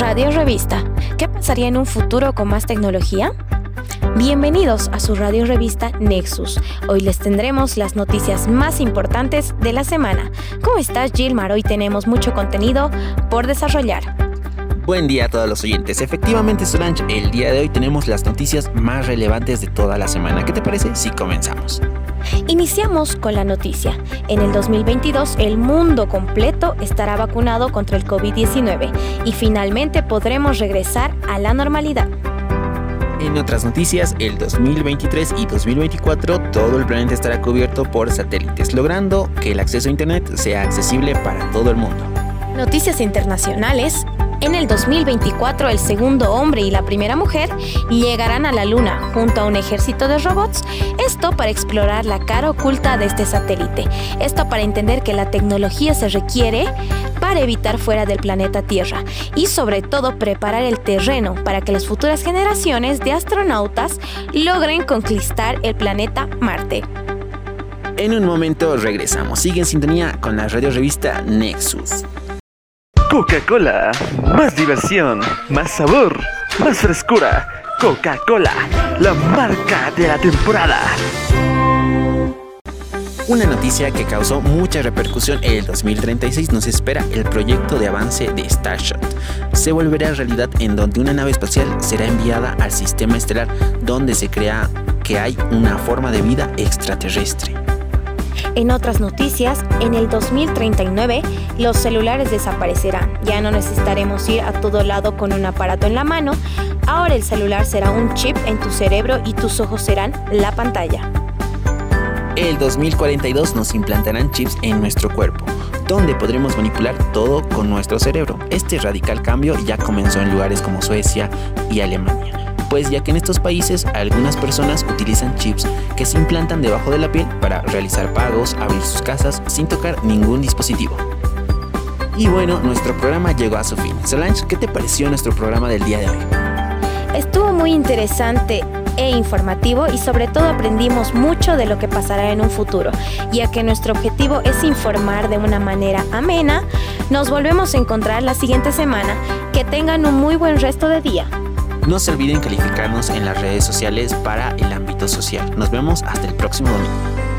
Radio Revista. ¿Qué pasaría en un futuro con más tecnología? Bienvenidos a su radio revista Nexus. Hoy les tendremos las noticias más importantes de la semana. ¿Cómo estás, Gilmar? Hoy tenemos mucho contenido por desarrollar. Buen día a todos los oyentes. Efectivamente, Solange, el día de hoy tenemos las noticias más relevantes de toda la semana. ¿Qué te parece si comenzamos? Iniciamos con la noticia. En el 2022 el mundo completo estará vacunado contra el COVID-19 y finalmente podremos regresar a la normalidad. En otras noticias, el 2023 y 2024 todo el planeta estará cubierto por satélites, logrando que el acceso a Internet sea accesible para todo el mundo. Noticias internacionales. En el 2024, el segundo hombre y la primera mujer llegarán a la Luna junto a un ejército de robots. Esto para explorar la cara oculta de este satélite. Esto para entender que la tecnología se requiere para evitar fuera del planeta Tierra y sobre todo preparar el terreno para que las futuras generaciones de astronautas logren conquistar el planeta Marte. En un momento regresamos. Sigue en sintonía con la radio revista Nexus. Coca-Cola. Más diversión, más sabor, más frescura. Coca-Cola, la marca de la temporada. Una noticia que causó mucha repercusión en el 2036 nos espera el proyecto de avance de Starshot. Se volverá realidad en donde una nave espacial será enviada al sistema estelar donde se crea que hay una forma de vida extraterrestre. En otras noticias, en el 2039 los celulares desaparecerán. Ya no necesitaremos ir a todo lado con un aparato en la mano. Ahora el celular será un chip en tu cerebro y tus ojos serán la pantalla. El 2042 nos implantarán chips en nuestro cuerpo, donde podremos manipular todo con nuestro cerebro. Este radical cambio ya comenzó en lugares como Suecia y Alemania pues ya que en estos países algunas personas utilizan chips que se implantan debajo de la piel para realizar pagos, abrir sus casas sin tocar ningún dispositivo. Y bueno, nuestro programa llegó a su fin. Solange, ¿qué te pareció nuestro programa del día de hoy? Estuvo muy interesante e informativo y sobre todo aprendimos mucho de lo que pasará en un futuro, ya que nuestro objetivo es informar de una manera amena. Nos volvemos a encontrar la siguiente semana. Que tengan un muy buen resto de día. No se olviden calificarnos en las redes sociales para el ámbito social. Nos vemos hasta el próximo domingo.